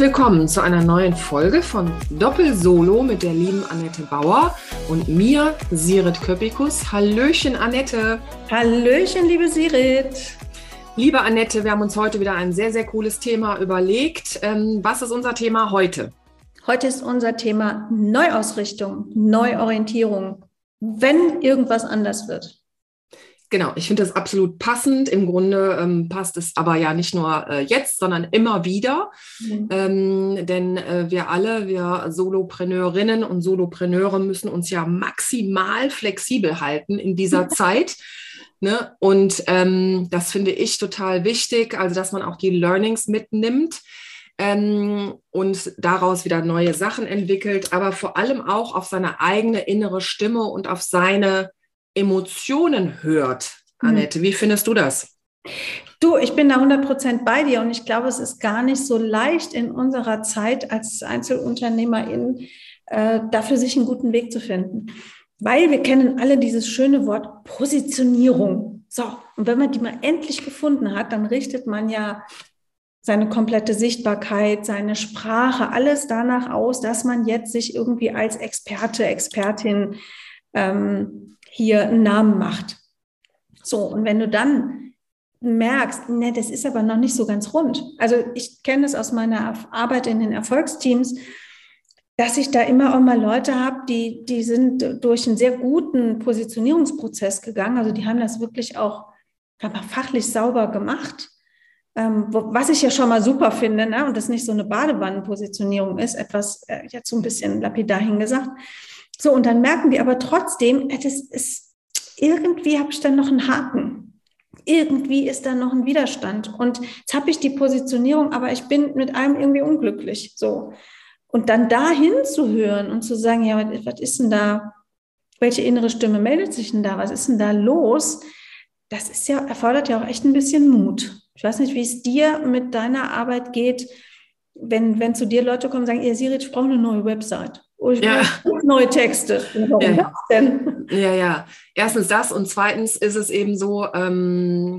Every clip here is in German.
Willkommen zu einer neuen Folge von Doppel Solo mit der lieben Annette Bauer und mir, Sirit Köpikus. Hallöchen, Annette. Hallöchen, liebe Sirit. Liebe Annette, wir haben uns heute wieder ein sehr, sehr cooles Thema überlegt. Ähm, was ist unser Thema heute? Heute ist unser Thema Neuausrichtung, Neuorientierung, wenn irgendwas anders wird. Genau, ich finde das absolut passend. Im Grunde ähm, passt es aber ja nicht nur äh, jetzt, sondern immer wieder. Mhm. Ähm, denn äh, wir alle, wir Solopreneurinnen und Solopreneure müssen uns ja maximal flexibel halten in dieser Zeit. Ne? Und ähm, das finde ich total wichtig, also dass man auch die Learnings mitnimmt ähm, und daraus wieder neue Sachen entwickelt, aber vor allem auch auf seine eigene innere Stimme und auf seine Emotionen hört. Hm. Annette, wie findest du das? Du, ich bin da 100 bei dir und ich glaube, es ist gar nicht so leicht in unserer Zeit als Einzelunternehmerin äh, dafür sich einen guten Weg zu finden. Weil wir kennen alle dieses schöne Wort Positionierung. So, und wenn man die mal endlich gefunden hat, dann richtet man ja seine komplette Sichtbarkeit, seine Sprache, alles danach aus, dass man jetzt sich irgendwie als Experte, Expertin ähm, hier einen Namen macht. So, und wenn du dann merkst, ne, das ist aber noch nicht so ganz rund. Also ich kenne es aus meiner Arbeit in den Erfolgsteams, dass ich da immer auch mal Leute habe, die, die sind durch einen sehr guten Positionierungsprozess gegangen. Also die haben das wirklich auch fachlich sauber gemacht. Ähm, was ich ja schon mal super finde, ne? und das nicht so eine Badewannenpositionierung ist, etwas äh, jetzt so ein bisschen lapidar hingesagt. So, und dann merken die aber trotzdem, äh, das ist, irgendwie habe ich dann noch einen Haken. Irgendwie ist da noch ein Widerstand. Und jetzt habe ich die Positionierung, aber ich bin mit allem irgendwie unglücklich. So. Und dann dahin zu hören und zu sagen, ja, was, was ist denn da? Welche innere Stimme meldet sich denn da? Was ist denn da los? Das ist ja, erfordert ja auch echt ein bisschen Mut. Ich weiß nicht, wie es dir mit deiner Arbeit geht, wenn, wenn zu dir Leute kommen und sagen, ihr Sirit, ich brauche eine neue Website. Oh, ich ja. neue Texte. Warum ja. das denn? Ja, ja. Erstens das und zweitens ist es eben so, ähm,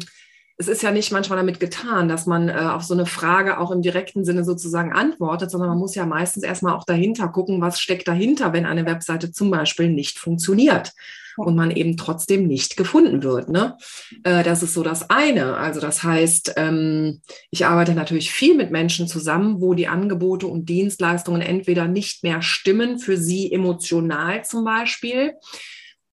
es ist ja nicht manchmal damit getan, dass man äh, auf so eine Frage auch im direkten Sinne sozusagen antwortet, sondern man muss ja meistens erstmal auch dahinter gucken, was steckt dahinter, wenn eine Webseite zum Beispiel nicht funktioniert und man eben trotzdem nicht gefunden wird. Ne? Äh, das ist so das eine. Also das heißt, ähm, ich arbeite natürlich viel mit Menschen zusammen, wo die Angebote und Dienstleistungen entweder nicht mehr stimmen für sie emotional zum Beispiel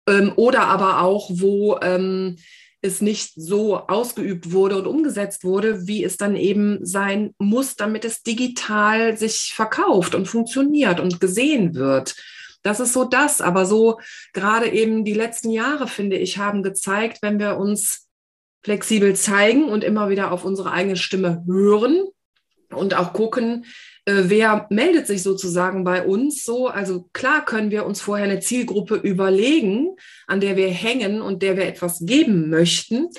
ähm, oder aber auch, wo ähm, es nicht so ausgeübt wurde und umgesetzt wurde, wie es dann eben sein muss, damit es digital sich verkauft und funktioniert und gesehen wird. Das ist so das. Aber so gerade eben die letzten Jahre, finde ich, haben gezeigt, wenn wir uns flexibel zeigen und immer wieder auf unsere eigene Stimme hören und auch gucken, äh, wer meldet sich sozusagen bei uns so. Also klar können wir uns vorher eine Zielgruppe überlegen, an der wir hängen und der wir etwas geben möchten.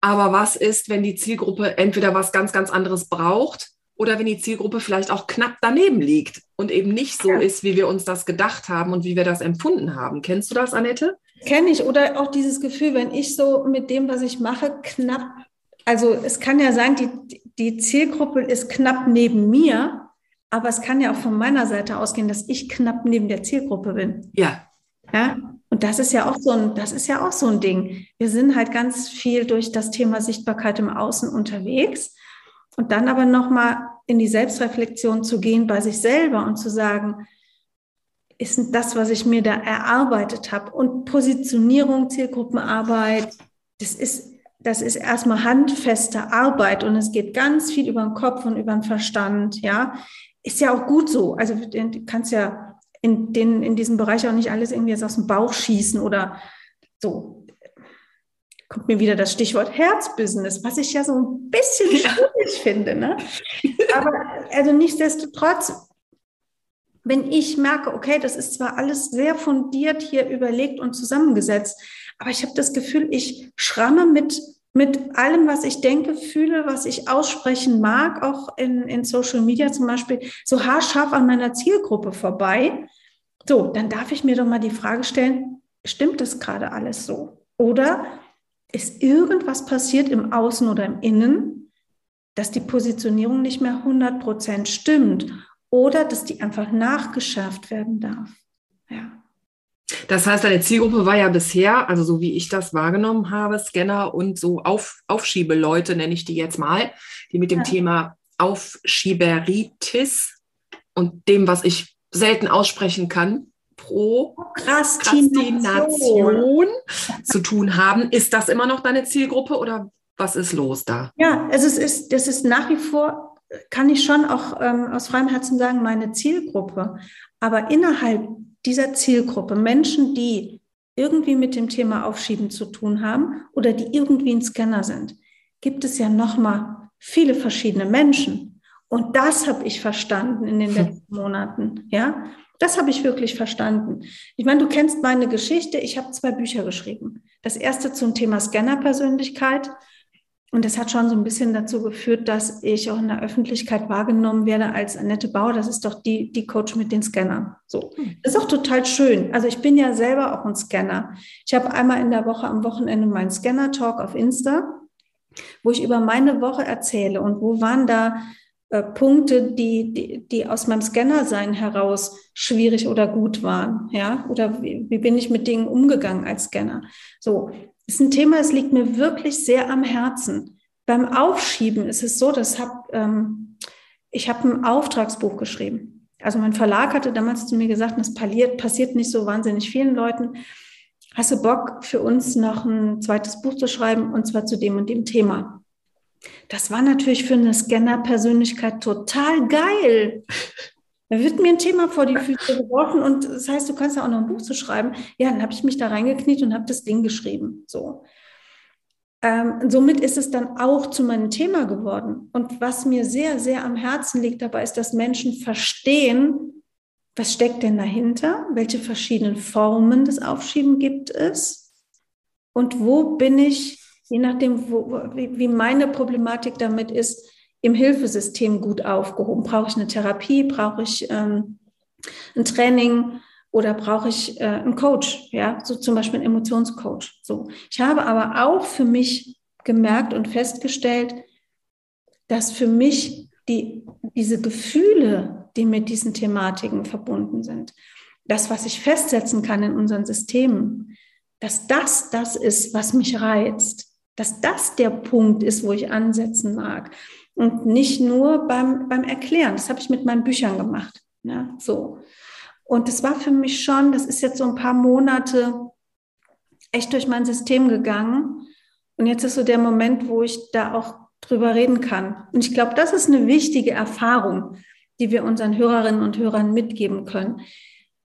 Aber was ist, wenn die Zielgruppe entweder was ganz, ganz anderes braucht oder wenn die Zielgruppe vielleicht auch knapp daneben liegt und eben nicht so ja. ist, wie wir uns das gedacht haben und wie wir das empfunden haben. Kennst du das, Annette? Kenne ich. Oder auch dieses Gefühl, wenn ich so mit dem, was ich mache, knapp, also es kann ja sein, die, die Zielgruppe ist knapp neben mir, aber es kann ja auch von meiner Seite ausgehen, dass ich knapp neben der Zielgruppe bin. Ja. Ja. Und das ist ja auch so ein, das ist ja auch so ein Ding. Wir sind halt ganz viel durch das Thema Sichtbarkeit im Außen unterwegs. Und dann aber nochmal in die Selbstreflexion zu gehen bei sich selber und zu sagen, ist das, was ich mir da erarbeitet habe und Positionierung, Zielgruppenarbeit, das ist, das ist erstmal handfeste Arbeit und es geht ganz viel über den Kopf und über den Verstand, ja. Ist ja auch gut so. Also du kannst ja in, den, in diesem Bereich auch nicht alles irgendwie aus dem Bauch schießen oder so. Kommt mir wieder das Stichwort Herzbusiness, was ich ja so ein bisschen schwierig finde. Ne? Aber also nichtsdestotrotz, wenn ich merke, okay, das ist zwar alles sehr fundiert hier überlegt und zusammengesetzt, aber ich habe das Gefühl, ich schramme mit, mit allem, was ich denke, fühle, was ich aussprechen mag, auch in, in Social Media zum Beispiel, so haarscharf an meiner Zielgruppe vorbei. So, dann darf ich mir doch mal die Frage stellen, stimmt das gerade alles so? Oder ist irgendwas passiert im Außen oder im Innen, dass die Positionierung nicht mehr 100 Prozent stimmt oder dass die einfach nachgeschärft werden darf? Ja. Das heißt, deine Zielgruppe war ja bisher, also so wie ich das wahrgenommen habe, Scanner und so Auf, Aufschiebeleute, nenne ich die jetzt mal, die mit dem ja. Thema Aufschieberitis und dem, was ich selten aussprechen kann, Prokrastination zu tun haben. Ist das immer noch deine Zielgruppe oder was ist los da? Ja, also es ist, das ist nach wie vor, kann ich schon auch ähm, aus freiem Herzen sagen, meine Zielgruppe. Aber innerhalb dieser Zielgruppe, Menschen, die irgendwie mit dem Thema Aufschieben zu tun haben oder die irgendwie ein Scanner sind, gibt es ja nochmal viele verschiedene Menschen. Und das habe ich verstanden in den letzten Monaten. Ja, das habe ich wirklich verstanden. Ich meine, du kennst meine Geschichte. Ich habe zwei Bücher geschrieben. Das erste zum Thema Scanner-Persönlichkeit. Und das hat schon so ein bisschen dazu geführt, dass ich auch in der Öffentlichkeit wahrgenommen werde als Annette Bauer. Das ist doch die, die Coach mit den Scannern. So. Hm. Das ist auch total schön. Also ich bin ja selber auch ein Scanner. Ich habe einmal in der Woche am Wochenende meinen Scanner-Talk auf Insta, wo ich über meine Woche erzähle und wo waren da äh, Punkte, die, die, die aus meinem Scanner-Sein heraus schwierig oder gut waren, ja, oder wie, wie bin ich mit Dingen umgegangen als Scanner. So, ist ein Thema, es liegt mir wirklich sehr am Herzen. Beim Aufschieben ist es so, dass hab, ähm, ich habe ein Auftragsbuch geschrieben. Also mein Verlag hatte damals zu mir gesagt, das passiert, nicht so wahnsinnig vielen Leuten. Hast du Bock für uns noch ein zweites Buch zu schreiben und zwar zu dem und dem Thema? Das war natürlich für eine Scanner-Persönlichkeit total geil. Da wird mir ein Thema vor die Füße geworfen und das heißt, du kannst ja auch noch ein Buch zu schreiben. Ja, dann habe ich mich da reingekniet und habe das Ding geschrieben. So. Ähm, somit ist es dann auch zu meinem Thema geworden. Und was mir sehr, sehr am Herzen liegt dabei, ist, dass Menschen verstehen, was steckt denn dahinter? Welche verschiedenen Formen des Aufschieben gibt es? Und wo bin ich je nachdem, wo, wie, meine Problematik damit ist, im Hilfesystem gut aufgehoben. Brauche ich eine Therapie? Brauche ich ähm, ein Training? Oder brauche ich äh, einen Coach? Ja, so zum Beispiel einen Emotionscoach. So. Ich habe aber auch für mich gemerkt und festgestellt, dass für mich die, diese Gefühle, die mit diesen Thematiken verbunden sind, das, was ich festsetzen kann in unseren Systemen, dass das das ist, was mich reizt dass das der Punkt ist, wo ich ansetzen mag. Und nicht nur beim, beim Erklären. Das habe ich mit meinen Büchern gemacht. Ja, so. Und das war für mich schon, das ist jetzt so ein paar Monate echt durch mein System gegangen. Und jetzt ist so der Moment, wo ich da auch drüber reden kann. Und ich glaube, das ist eine wichtige Erfahrung, die wir unseren Hörerinnen und Hörern mitgeben können.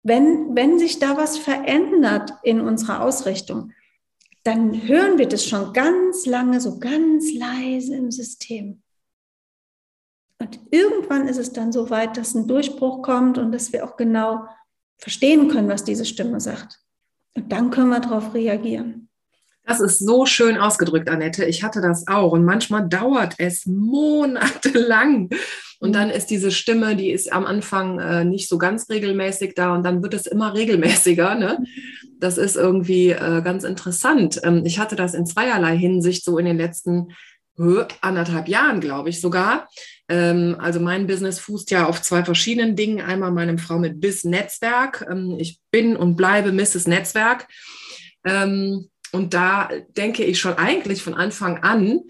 Wenn, wenn sich da was verändert in unserer Ausrichtung, dann hören wir das schon ganz lange, so ganz leise im System. Und irgendwann ist es dann so weit, dass ein Durchbruch kommt und dass wir auch genau verstehen können, was diese Stimme sagt. Und dann können wir darauf reagieren. Das ist so schön ausgedrückt, Annette. Ich hatte das auch. Und manchmal dauert es monatelang. Und dann ist diese Stimme, die ist am Anfang äh, nicht so ganz regelmäßig da und dann wird es immer regelmäßiger. Ne? Das ist irgendwie äh, ganz interessant. Ähm, ich hatte das in zweierlei Hinsicht so in den letzten äh, anderthalb Jahren, glaube ich sogar. Ähm, also mein Business fußt ja auf zwei verschiedenen Dingen. Einmal meinem Frau mit Bis Netzwerk. Ähm, ich bin und bleibe Mrs. Netzwerk. Ähm, und da denke ich schon eigentlich von Anfang an,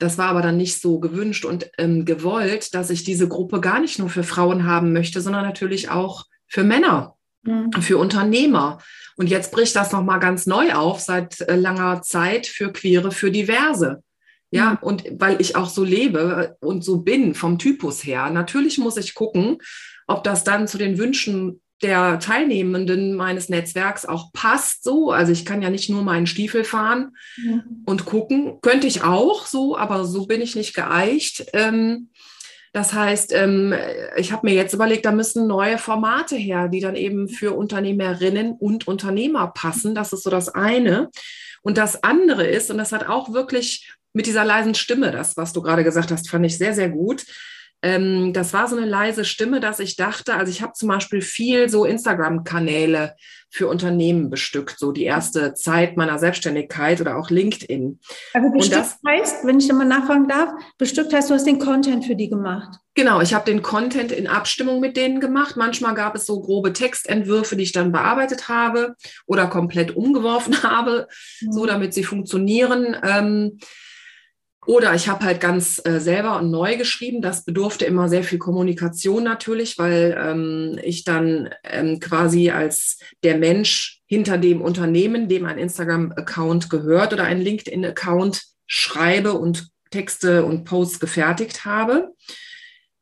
das war aber dann nicht so gewünscht und ähm, gewollt, dass ich diese Gruppe gar nicht nur für Frauen haben möchte, sondern natürlich auch für Männer, mhm. für Unternehmer. Und jetzt bricht das nochmal ganz neu auf seit äh, langer Zeit für Queere, für Diverse. Ja, mhm. und weil ich auch so lebe und so bin vom Typus her. Natürlich muss ich gucken, ob das dann zu den Wünschen der Teilnehmenden meines Netzwerks auch passt so. Also ich kann ja nicht nur meinen Stiefel fahren ja. und gucken. Könnte ich auch so, aber so bin ich nicht geeicht. Ähm, das heißt, ähm, ich habe mir jetzt überlegt, da müssen neue Formate her, die dann eben für Unternehmerinnen und Unternehmer passen. Das ist so das eine. Und das andere ist, und das hat auch wirklich mit dieser leisen Stimme, das, was du gerade gesagt hast, fand ich sehr, sehr gut ähm, das war so eine leise Stimme, dass ich dachte, also ich habe zum Beispiel viel so Instagram-Kanäle für Unternehmen bestückt, so die erste Zeit meiner Selbstständigkeit oder auch LinkedIn. Also bestückt das, heißt, wenn ich nochmal nachfragen darf, bestückt heißt, du hast den Content für die gemacht. Genau, ich habe den Content in Abstimmung mit denen gemacht. Manchmal gab es so grobe Textentwürfe, die ich dann bearbeitet habe oder komplett umgeworfen habe, mhm. so damit sie funktionieren. Ähm, oder ich habe halt ganz äh, selber und neu geschrieben. Das bedurfte immer sehr viel Kommunikation natürlich, weil ähm, ich dann ähm, quasi als der Mensch hinter dem Unternehmen, dem ein Instagram-Account gehört oder ein LinkedIn-Account schreibe und Texte und Posts gefertigt habe.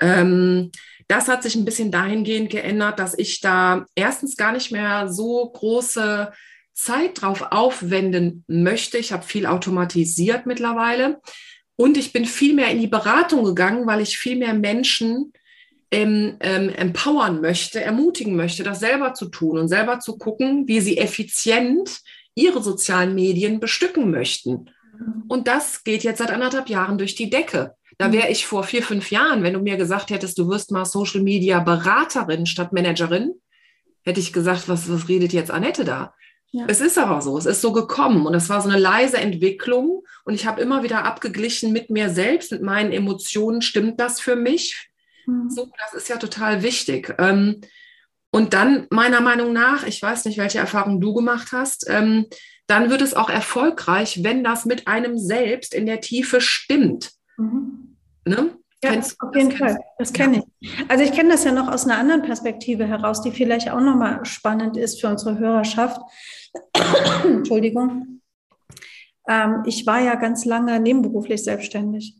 Ähm, das hat sich ein bisschen dahingehend geändert, dass ich da erstens gar nicht mehr so große Zeit drauf aufwenden möchte. Ich habe viel automatisiert mittlerweile. Und ich bin viel mehr in die Beratung gegangen, weil ich viel mehr Menschen ähm, ähm, empowern möchte, ermutigen möchte, das selber zu tun und selber zu gucken, wie sie effizient ihre sozialen Medien bestücken möchten. Und das geht jetzt seit anderthalb Jahren durch die Decke. Da wäre ich vor vier, fünf Jahren, wenn du mir gesagt hättest, du wirst mal Social Media Beraterin statt Managerin, hätte ich gesagt, was, was redet jetzt Annette da? Ja. Es ist aber so, es ist so gekommen und es war so eine leise Entwicklung und ich habe immer wieder abgeglichen mit mir selbst, mit meinen Emotionen, stimmt das für mich? Mhm. So, das ist ja total wichtig. Ähm, und dann meiner Meinung nach, ich weiß nicht, welche Erfahrung du gemacht hast, ähm, dann wird es auch erfolgreich, wenn das mit einem selbst in der Tiefe stimmt. Mhm. Ne? Ja, Kennst, auf jeden Fall. Das kenne ich. Also ich kenne das ja noch aus einer anderen Perspektive heraus, die vielleicht auch nochmal spannend ist für unsere Hörerschaft. Entschuldigung. Ähm, ich war ja ganz lange nebenberuflich selbstständig.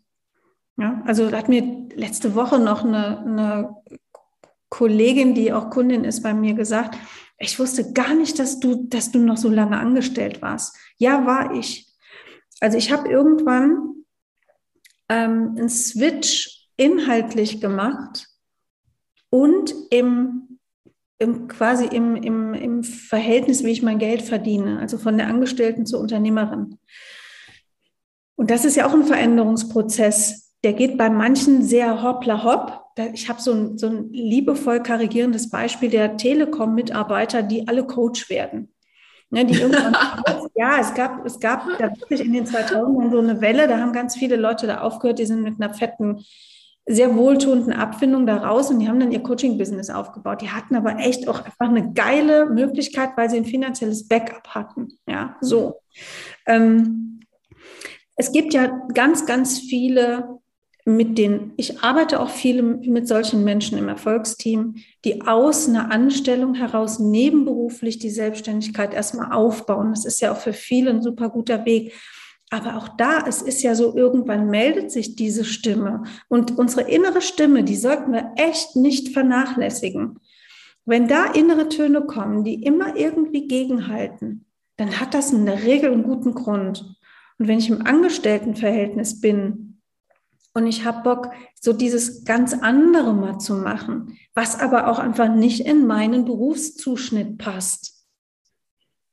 Ja, also hat mir letzte Woche noch eine, eine Kollegin, die auch Kundin ist, bei mir gesagt, ich wusste gar nicht, dass du, dass du noch so lange angestellt warst. Ja, war ich. Also ich habe irgendwann ähm, einen Switch inhaltlich gemacht und im im, quasi im, im, im Verhältnis, wie ich mein Geld verdiene, also von der Angestellten zur Unternehmerin. Und das ist ja auch ein Veränderungsprozess. Der geht bei manchen sehr hoppla hopp. Ich habe so ein, so ein liebevoll karrigierendes Beispiel der Telekom-Mitarbeiter, die alle Coach werden. Ne, die irgendwann, ja, es gab, es gab da wirklich in den 2000ern so eine Welle, da haben ganz viele Leute da aufgehört, die sind mit einer fetten sehr wohltuenden Abfindung daraus und die haben dann ihr Coaching-Business aufgebaut. Die hatten aber echt auch einfach eine geile Möglichkeit, weil sie ein finanzielles Backup hatten. Ja, so. Ähm, es gibt ja ganz, ganz viele mit denen, ich arbeite auch viele mit solchen Menschen im Erfolgsteam, die aus einer Anstellung heraus nebenberuflich die Selbstständigkeit erstmal aufbauen. Das ist ja auch für viele ein super guter Weg. Aber auch da, es ist ja so, irgendwann meldet sich diese Stimme. Und unsere innere Stimme, die sollten wir echt nicht vernachlässigen. Wenn da innere Töne kommen, die immer irgendwie gegenhalten, dann hat das in der Regel einen guten Grund. Und wenn ich im Angestelltenverhältnis bin und ich habe Bock, so dieses ganz andere mal zu machen, was aber auch einfach nicht in meinen Berufszuschnitt passt,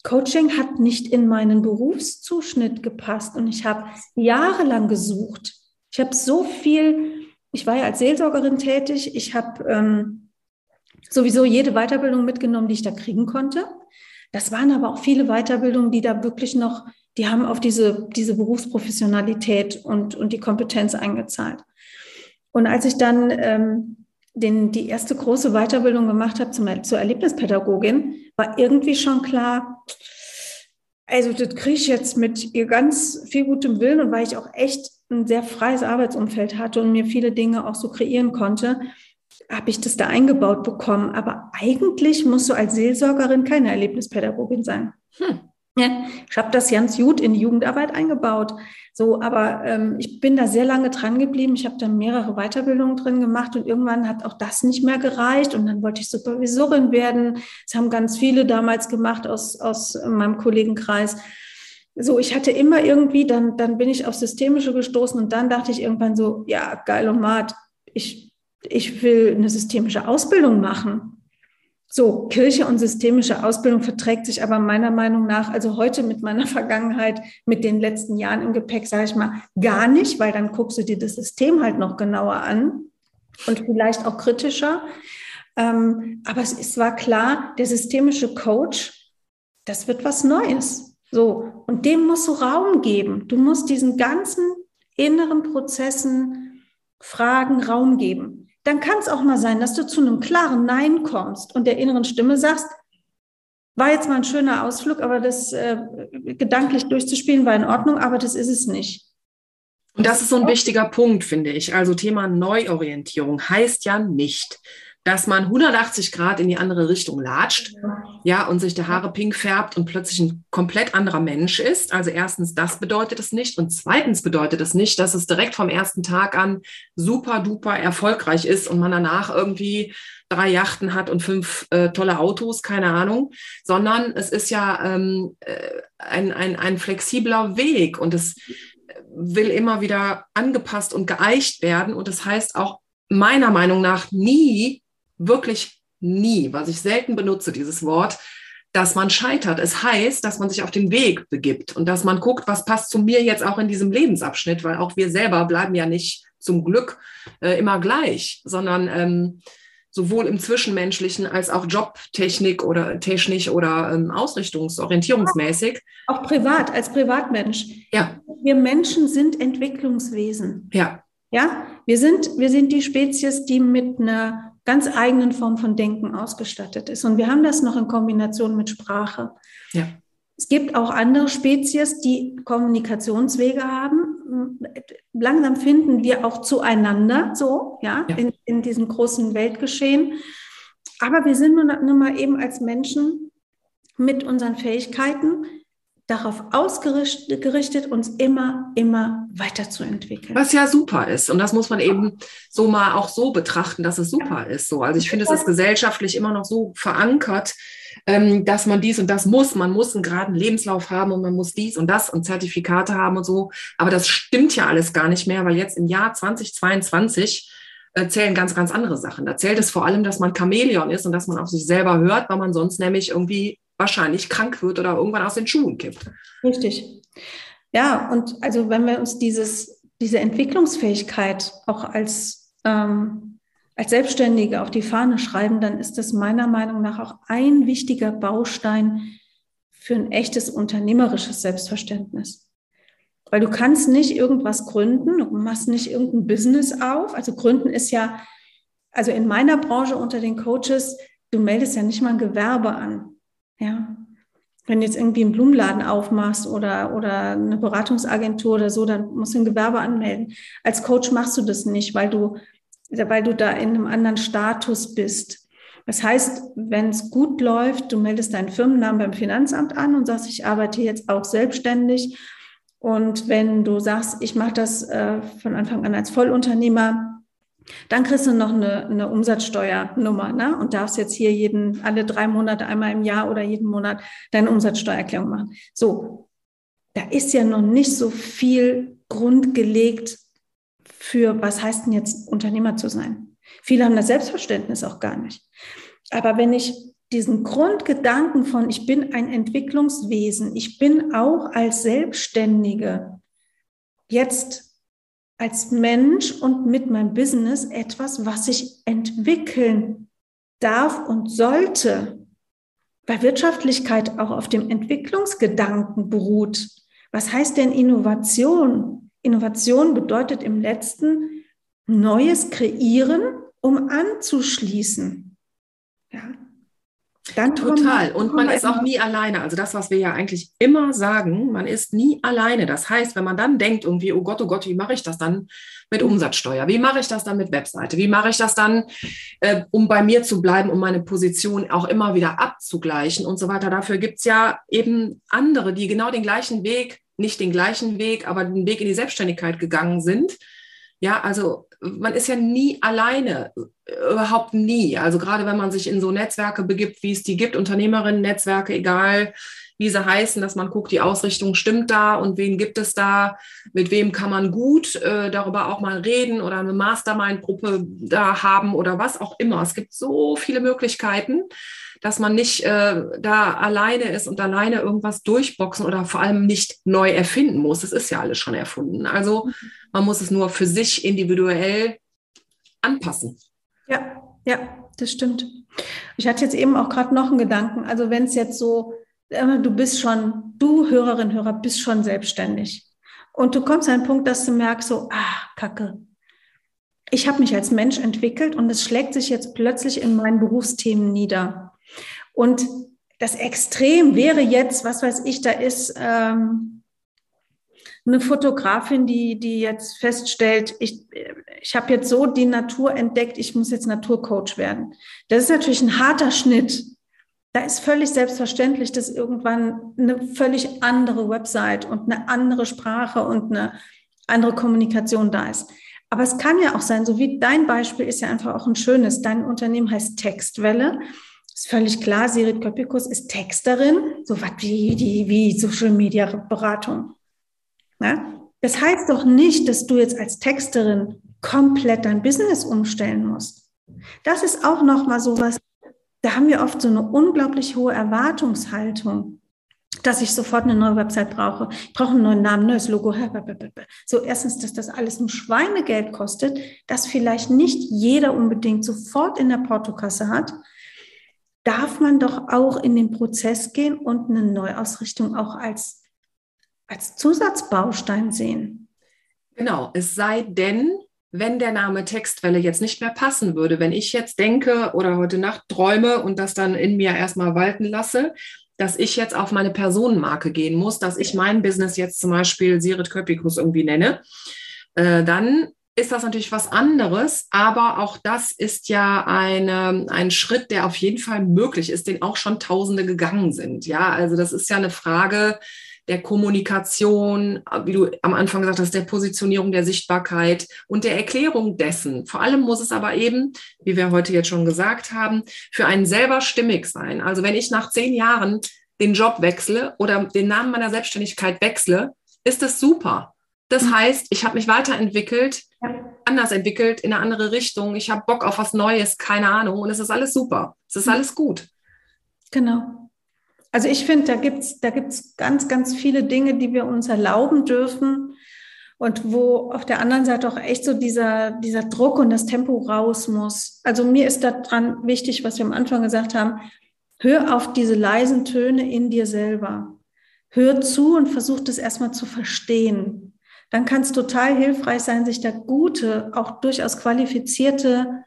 Coaching hat nicht in meinen Berufszuschnitt gepasst und ich habe jahrelang gesucht. Ich habe so viel, ich war ja als Seelsorgerin tätig, ich habe ähm, sowieso jede Weiterbildung mitgenommen, die ich da kriegen konnte. Das waren aber auch viele Weiterbildungen, die da wirklich noch, die haben auf diese, diese Berufsprofessionalität und, und die Kompetenz eingezahlt. Und als ich dann ähm, den, die erste große Weiterbildung gemacht habe zur Erlebnispädagogin, war irgendwie schon klar, also das kriege ich jetzt mit ihr ganz viel gutem Willen und weil ich auch echt ein sehr freies Arbeitsumfeld hatte und mir viele Dinge auch so kreieren konnte, habe ich das da eingebaut bekommen. Aber eigentlich musst du als Seelsorgerin keine Erlebnispädagogin sein. Hm. Ja, ich habe das ganz gut in die Jugendarbeit eingebaut. So, aber ähm, ich bin da sehr lange dran geblieben. Ich habe da mehrere Weiterbildungen drin gemacht und irgendwann hat auch das nicht mehr gereicht und dann wollte ich Supervisorin werden. Das haben ganz viele damals gemacht aus, aus meinem Kollegenkreis. So, ich hatte immer irgendwie, dann, dann bin ich auf Systemische gestoßen und dann dachte ich irgendwann so, ja, geil und Mart, ich, ich will eine systemische Ausbildung machen. So, Kirche und systemische Ausbildung verträgt sich aber meiner Meinung nach, also heute mit meiner Vergangenheit, mit den letzten Jahren im Gepäck, sage ich mal, gar nicht, weil dann guckst du dir das System halt noch genauer an und vielleicht auch kritischer. Ähm, aber es, es war klar, der systemische Coach, das wird was Neues. So, und dem musst du Raum geben. Du musst diesen ganzen inneren Prozessen, Fragen Raum geben dann kann es auch mal sein, dass du zu einem klaren Nein kommst und der inneren Stimme sagst, war jetzt mal ein schöner Ausflug, aber das äh, gedanklich durchzuspielen war in Ordnung, aber das ist es nicht. Und das ist so ein wichtiger Punkt, finde ich. Also Thema Neuorientierung heißt ja nicht, dass man 180 Grad in die andere Richtung latscht, ja, und sich der Haare pink färbt und plötzlich ein komplett anderer Mensch ist. Also erstens, das bedeutet es nicht. Und zweitens bedeutet es nicht, dass es direkt vom ersten Tag an super duper erfolgreich ist und man danach irgendwie drei Yachten hat und fünf äh, tolle Autos, keine Ahnung, sondern es ist ja ähm, äh, ein, ein, ein flexibler Weg und es will immer wieder angepasst und geeicht werden. Und das heißt auch meiner Meinung nach nie wirklich nie, was ich selten benutze, dieses Wort, dass man scheitert. Es heißt, dass man sich auf den Weg begibt und dass man guckt, was passt zu mir jetzt auch in diesem Lebensabschnitt, weil auch wir selber bleiben ja nicht zum Glück äh, immer gleich, sondern ähm, sowohl im Zwischenmenschlichen als auch Jobtechnik oder technisch oder ähm, ausrichtungsorientierungsmäßig. Auch privat, als Privatmensch. Ja. Wir Menschen sind Entwicklungswesen. Ja. Ja, wir sind, wir sind die Spezies, die mit einer ganz eigenen Form von Denken ausgestattet ist. Und wir haben das noch in Kombination mit Sprache. Ja. Es gibt auch andere Spezies, die Kommunikationswege haben. Langsam finden wir auch zueinander, so, ja, ja. In, in diesem großen Weltgeschehen. Aber wir sind nun, nun mal eben als Menschen mit unseren Fähigkeiten darauf ausgerichtet, uns immer, immer weiterzuentwickeln. Was ja super ist. Und das muss man eben so mal auch so betrachten, dass es super ist. So. Also ich finde, es ist gesellschaftlich immer noch so verankert, ähm, dass man dies und das muss. Man muss einen geraden Lebenslauf haben und man muss dies und das und Zertifikate haben und so. Aber das stimmt ja alles gar nicht mehr, weil jetzt im Jahr 2022 äh, zählen ganz, ganz andere Sachen. Da zählt es vor allem, dass man Chamäleon ist und dass man auf sich selber hört, weil man sonst nämlich irgendwie wahrscheinlich krank wird oder irgendwann aus den Schuhen kippt. Richtig. Ja, und also wenn wir uns dieses, diese Entwicklungsfähigkeit auch als, ähm, als Selbstständige auf die Fahne schreiben, dann ist das meiner Meinung nach auch ein wichtiger Baustein für ein echtes unternehmerisches Selbstverständnis. Weil du kannst nicht irgendwas gründen, du machst nicht irgendein Business auf. Also gründen ist ja, also in meiner Branche unter den Coaches, du meldest ja nicht mal ein Gewerbe an. Ja. Wenn du jetzt irgendwie einen Blumenladen aufmachst oder, oder eine Beratungsagentur oder so, dann musst du ein Gewerbe anmelden. Als Coach machst du das nicht, weil du, weil du da in einem anderen Status bist. Das heißt, wenn es gut läuft, du meldest deinen Firmennamen beim Finanzamt an und sagst, ich arbeite jetzt auch selbstständig. Und wenn du sagst, ich mache das äh, von Anfang an als Vollunternehmer, dann kriegst du noch eine, eine Umsatzsteuernummer ne? und darfst jetzt hier jeden, alle drei Monate, einmal im Jahr oder jeden Monat deine Umsatzsteuererklärung machen. So, da ist ja noch nicht so viel Grund gelegt für, was heißt denn jetzt Unternehmer zu sein. Viele haben das Selbstverständnis auch gar nicht. Aber wenn ich diesen Grundgedanken von, ich bin ein Entwicklungswesen, ich bin auch als Selbstständige jetzt als Mensch und mit meinem Business etwas, was ich entwickeln darf und sollte, weil Wirtschaftlichkeit auch auf dem Entwicklungsgedanken beruht. Was heißt denn Innovation? Innovation bedeutet im letzten Neues kreieren, um anzuschließen. Ja. Dann Total. Und man ist auch nie alleine. Also das, was wir ja eigentlich immer sagen, man ist nie alleine. Das heißt, wenn man dann denkt, irgendwie, oh Gott, oh Gott, wie mache ich das dann mit mhm. Umsatzsteuer? Wie mache ich das dann mit Webseite? Wie mache ich das dann, äh, um bei mir zu bleiben, um meine Position auch immer wieder abzugleichen und so weiter? Dafür gibt es ja eben andere, die genau den gleichen Weg, nicht den gleichen Weg, aber den Weg in die Selbstständigkeit gegangen sind. Ja, also man ist ja nie alleine, überhaupt nie. Also gerade wenn man sich in so Netzwerke begibt, wie es die gibt, Unternehmerinnen-Netzwerke, egal wie sie heißen, dass man guckt, die Ausrichtung stimmt da und wen gibt es da, mit wem kann man gut äh, darüber auch mal reden oder eine Mastermind-Gruppe da haben oder was auch immer. Es gibt so viele Möglichkeiten, dass man nicht äh, da alleine ist und alleine irgendwas durchboxen oder vor allem nicht neu erfinden muss. Es ist ja alles schon erfunden. Also man muss es nur für sich individuell anpassen. Ja, ja, das stimmt. Ich hatte jetzt eben auch gerade noch einen Gedanken. Also wenn es jetzt so, du bist schon, du Hörerin, Hörer, bist schon selbstständig. Und du kommst an einen Punkt, dass du merkst, so, ah, Kacke. Ich habe mich als Mensch entwickelt und es schlägt sich jetzt plötzlich in meinen Berufsthemen nieder. Und das Extrem wäre jetzt, was weiß ich, da ist ähm, eine Fotografin, die, die jetzt feststellt, ich, ich habe jetzt so die Natur entdeckt, ich muss jetzt Naturcoach werden. Das ist natürlich ein harter Schnitt. Da ist völlig selbstverständlich, dass irgendwann eine völlig andere Website und eine andere Sprache und eine andere Kommunikation da ist. Aber es kann ja auch sein, so wie dein Beispiel ist ja einfach auch ein schönes. Dein Unternehmen heißt Textwelle. Ist völlig klar, Sirit Köpikus ist Texterin, so was wie, die, wie Social Media Beratung. Ja? Das heißt doch nicht, dass du jetzt als Texterin komplett dein Business umstellen musst. Das ist auch nochmal so was, da haben wir oft so eine unglaublich hohe Erwartungshaltung, dass ich sofort eine neue Website brauche. Ich brauche einen neuen Namen, neues Logo. So erstens, dass das alles ein Schweinegeld kostet, das vielleicht nicht jeder unbedingt sofort in der Portokasse hat, darf man doch auch in den Prozess gehen und eine Neuausrichtung auch als als Zusatzbaustein sehen. Genau, es sei denn, wenn der Name Textwelle jetzt nicht mehr passen würde, wenn ich jetzt denke oder heute Nacht träume und das dann in mir erstmal walten lasse, dass ich jetzt auf meine Personenmarke gehen muss, dass ich mein Business jetzt zum Beispiel Sirit Köpikus irgendwie nenne, äh, dann ist das natürlich was anderes, aber auch das ist ja eine, ein Schritt, der auf jeden Fall möglich ist, den auch schon Tausende gegangen sind. Ja, also das ist ja eine Frage, der Kommunikation, wie du am Anfang gesagt hast, der Positionierung, der Sichtbarkeit und der Erklärung dessen. Vor allem muss es aber eben, wie wir heute jetzt schon gesagt haben, für einen selber stimmig sein. Also wenn ich nach zehn Jahren den Job wechsle oder den Namen meiner Selbstständigkeit wechsle, ist das super. Das mhm. heißt, ich habe mich weiterentwickelt, anders entwickelt, in eine andere Richtung. Ich habe Bock auf was Neues, keine Ahnung. Und es ist alles super. Es ist mhm. alles gut. Genau. Also ich finde, da gibt's da gibt's ganz, ganz viele Dinge, die wir uns erlauben dürfen und wo auf der anderen Seite auch echt so dieser, dieser Druck und das Tempo raus muss. Also mir ist daran wichtig, was wir am Anfang gesagt haben, hör auf diese leisen Töne in dir selber. Hör zu und versuch das erstmal zu verstehen. Dann kann es total hilfreich sein, sich da gute, auch durchaus qualifizierte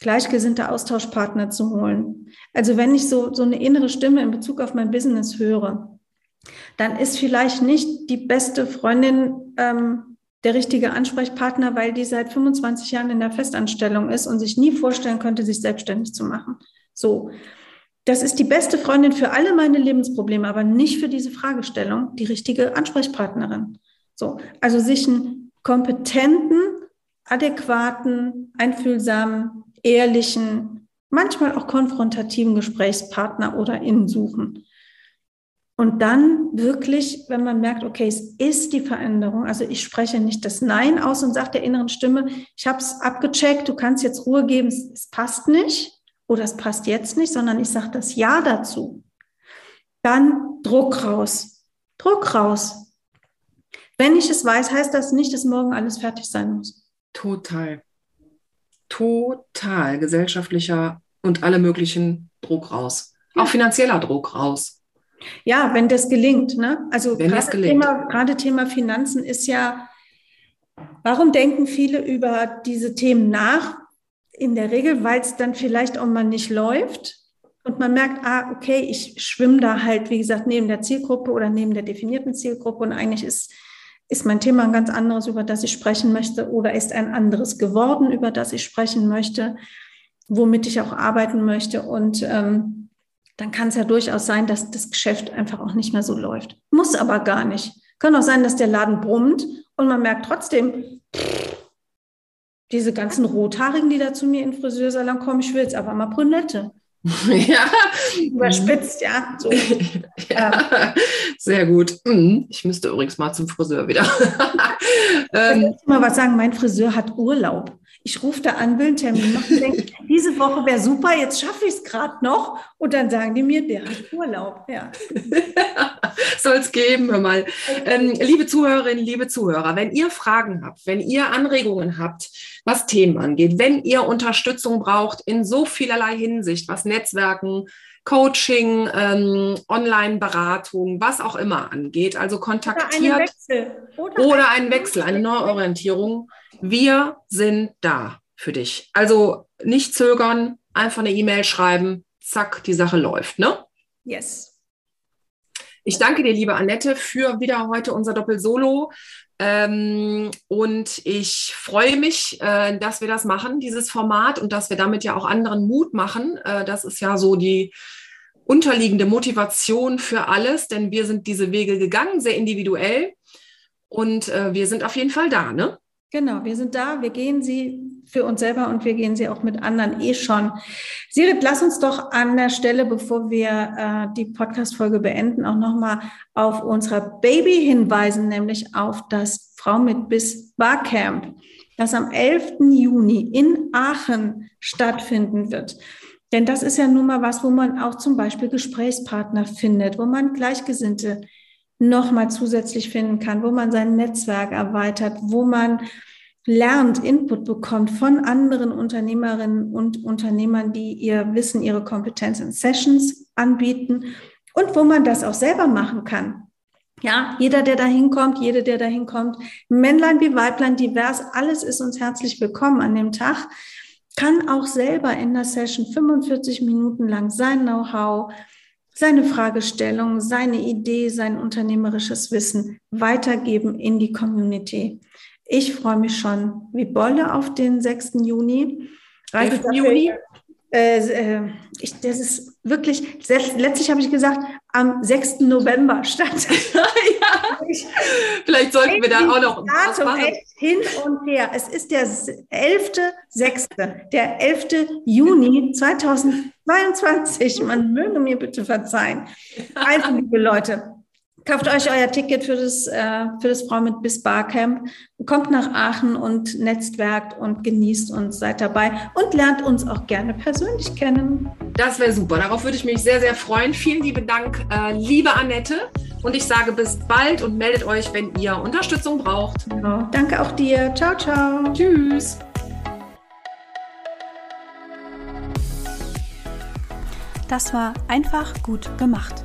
gleichgesinnte Austauschpartner zu holen. Also wenn ich so, so eine innere Stimme in Bezug auf mein Business höre, dann ist vielleicht nicht die beste Freundin ähm, der richtige Ansprechpartner, weil die seit 25 Jahren in der Festanstellung ist und sich nie vorstellen könnte, sich selbstständig zu machen. So. Das ist die beste Freundin für alle meine Lebensprobleme, aber nicht für diese Fragestellung die richtige Ansprechpartnerin. So. Also sich einen kompetenten, adäquaten, einfühlsamen, ehrlichen, manchmal auch konfrontativen Gesprächspartner oder Innen suchen. Und dann wirklich, wenn man merkt, okay, es ist die Veränderung, also ich spreche nicht das Nein aus und sage der inneren Stimme, ich habe es abgecheckt, du kannst jetzt Ruhe geben, es, es passt nicht oder es passt jetzt nicht, sondern ich sage das Ja dazu. Dann Druck raus. Druck raus. Wenn ich es weiß, heißt das nicht, dass morgen alles fertig sein muss. Total total gesellschaftlicher und alle möglichen Druck raus. Ja. Auch finanzieller Druck raus. Ja, wenn das gelingt. Ne? Also wenn gerade, gelingt. Thema, gerade Thema Finanzen ist ja, warum denken viele über diese Themen nach? In der Regel, weil es dann vielleicht auch mal nicht läuft und man merkt, ah, okay, ich schwimme da halt, wie gesagt, neben der Zielgruppe oder neben der definierten Zielgruppe und eigentlich ist, ist mein Thema ein ganz anderes, über das ich sprechen möchte oder ist ein anderes geworden, über das ich sprechen möchte, womit ich auch arbeiten möchte und ähm, dann kann es ja durchaus sein, dass das Geschäft einfach auch nicht mehr so läuft. Muss aber gar nicht. Kann auch sein, dass der Laden brummt und man merkt trotzdem, diese ganzen Rothaarigen, die da zu mir in den Friseursalon kommen, ich will jetzt aber mal Brünette. Ja. Überspitzt, ja. So. ja. Sehr gut. Mhm. Ich müsste übrigens mal zum Friseur wieder. ähm, ich mal was sagen, mein Friseur hat Urlaub. Ich rufe da an, will einen Termin machen, denke, diese Woche wäre super, jetzt schaffe ich es gerade noch. Und dann sagen die mir, der hat Urlaub. Ja. Soll es geben, hör mal. Ähm, liebe Zuhörerinnen, liebe Zuhörer, wenn ihr Fragen habt, wenn ihr Anregungen habt, was Themen angeht, wenn ihr Unterstützung braucht in so vielerlei Hinsicht, was Netzwerken, Coaching, ähm, Online-Beratung, was auch immer angeht. Also kontaktiert oder, Wechsel. oder, oder einen Wechsel, eine Neuorientierung. Wir sind da für dich. Also nicht zögern, einfach eine E-Mail schreiben, zack, die Sache läuft, ne? Yes. Ich danke dir, liebe Annette, für wieder heute unser Doppel-Solo. Ähm, und ich freue mich, äh, dass wir das machen, dieses Format, und dass wir damit ja auch anderen Mut machen. Äh, das ist ja so die unterliegende Motivation für alles, denn wir sind diese Wege gegangen, sehr individuell. Und äh, wir sind auf jeden Fall da, ne? Genau, wir sind da, wir gehen sie für uns selber und wir gehen sie auch mit anderen eh schon. Sirit, lass uns doch an der Stelle, bevor wir äh, die Podcast-Folge beenden, auch nochmal auf unser Baby hinweisen, nämlich auf das Frau mit Biss Barcamp, das am 11. Juni in Aachen stattfinden wird. Denn das ist ja nun mal was, wo man auch zum Beispiel Gesprächspartner findet, wo man Gleichgesinnte nochmal zusätzlich finden kann, wo man sein Netzwerk erweitert, wo man lernt, Input bekommt von anderen Unternehmerinnen und Unternehmern, die ihr Wissen, ihre Kompetenz in Sessions anbieten und wo man das auch selber machen kann. Ja, jeder, der da hinkommt, jede, der da hinkommt, Männlein wie Weiblein, divers, alles ist uns herzlich willkommen an dem Tag, kann auch selber in der Session 45 Minuten lang sein Know-how, seine Fragestellung, seine Idee, sein unternehmerisches Wissen weitergeben in die Community. Ich freue mich schon wie Bolle auf den 6. Juni. 6. Juni? Äh, äh, ich, das ist wirklich, letztlich habe ich gesagt, am 6. November statt. ja, vielleicht sollten wir da auch noch was machen. hin und her. Es ist der 11.6., der 11. Juni 2022. Man möge mir bitte verzeihen. Also, liebe Leute, Kauft euch euer Ticket für das, äh, für das Frau mit Bis Barcamp, kommt nach Aachen und netzwerkt und genießt uns, seid dabei und lernt uns auch gerne persönlich kennen. Das wäre super. Darauf würde ich mich sehr, sehr freuen. Vielen lieben Dank, äh, liebe Annette. Und ich sage bis bald und meldet euch, wenn ihr Unterstützung braucht. Genau. Danke auch dir. Ciao, ciao. Tschüss. Das war einfach gut gemacht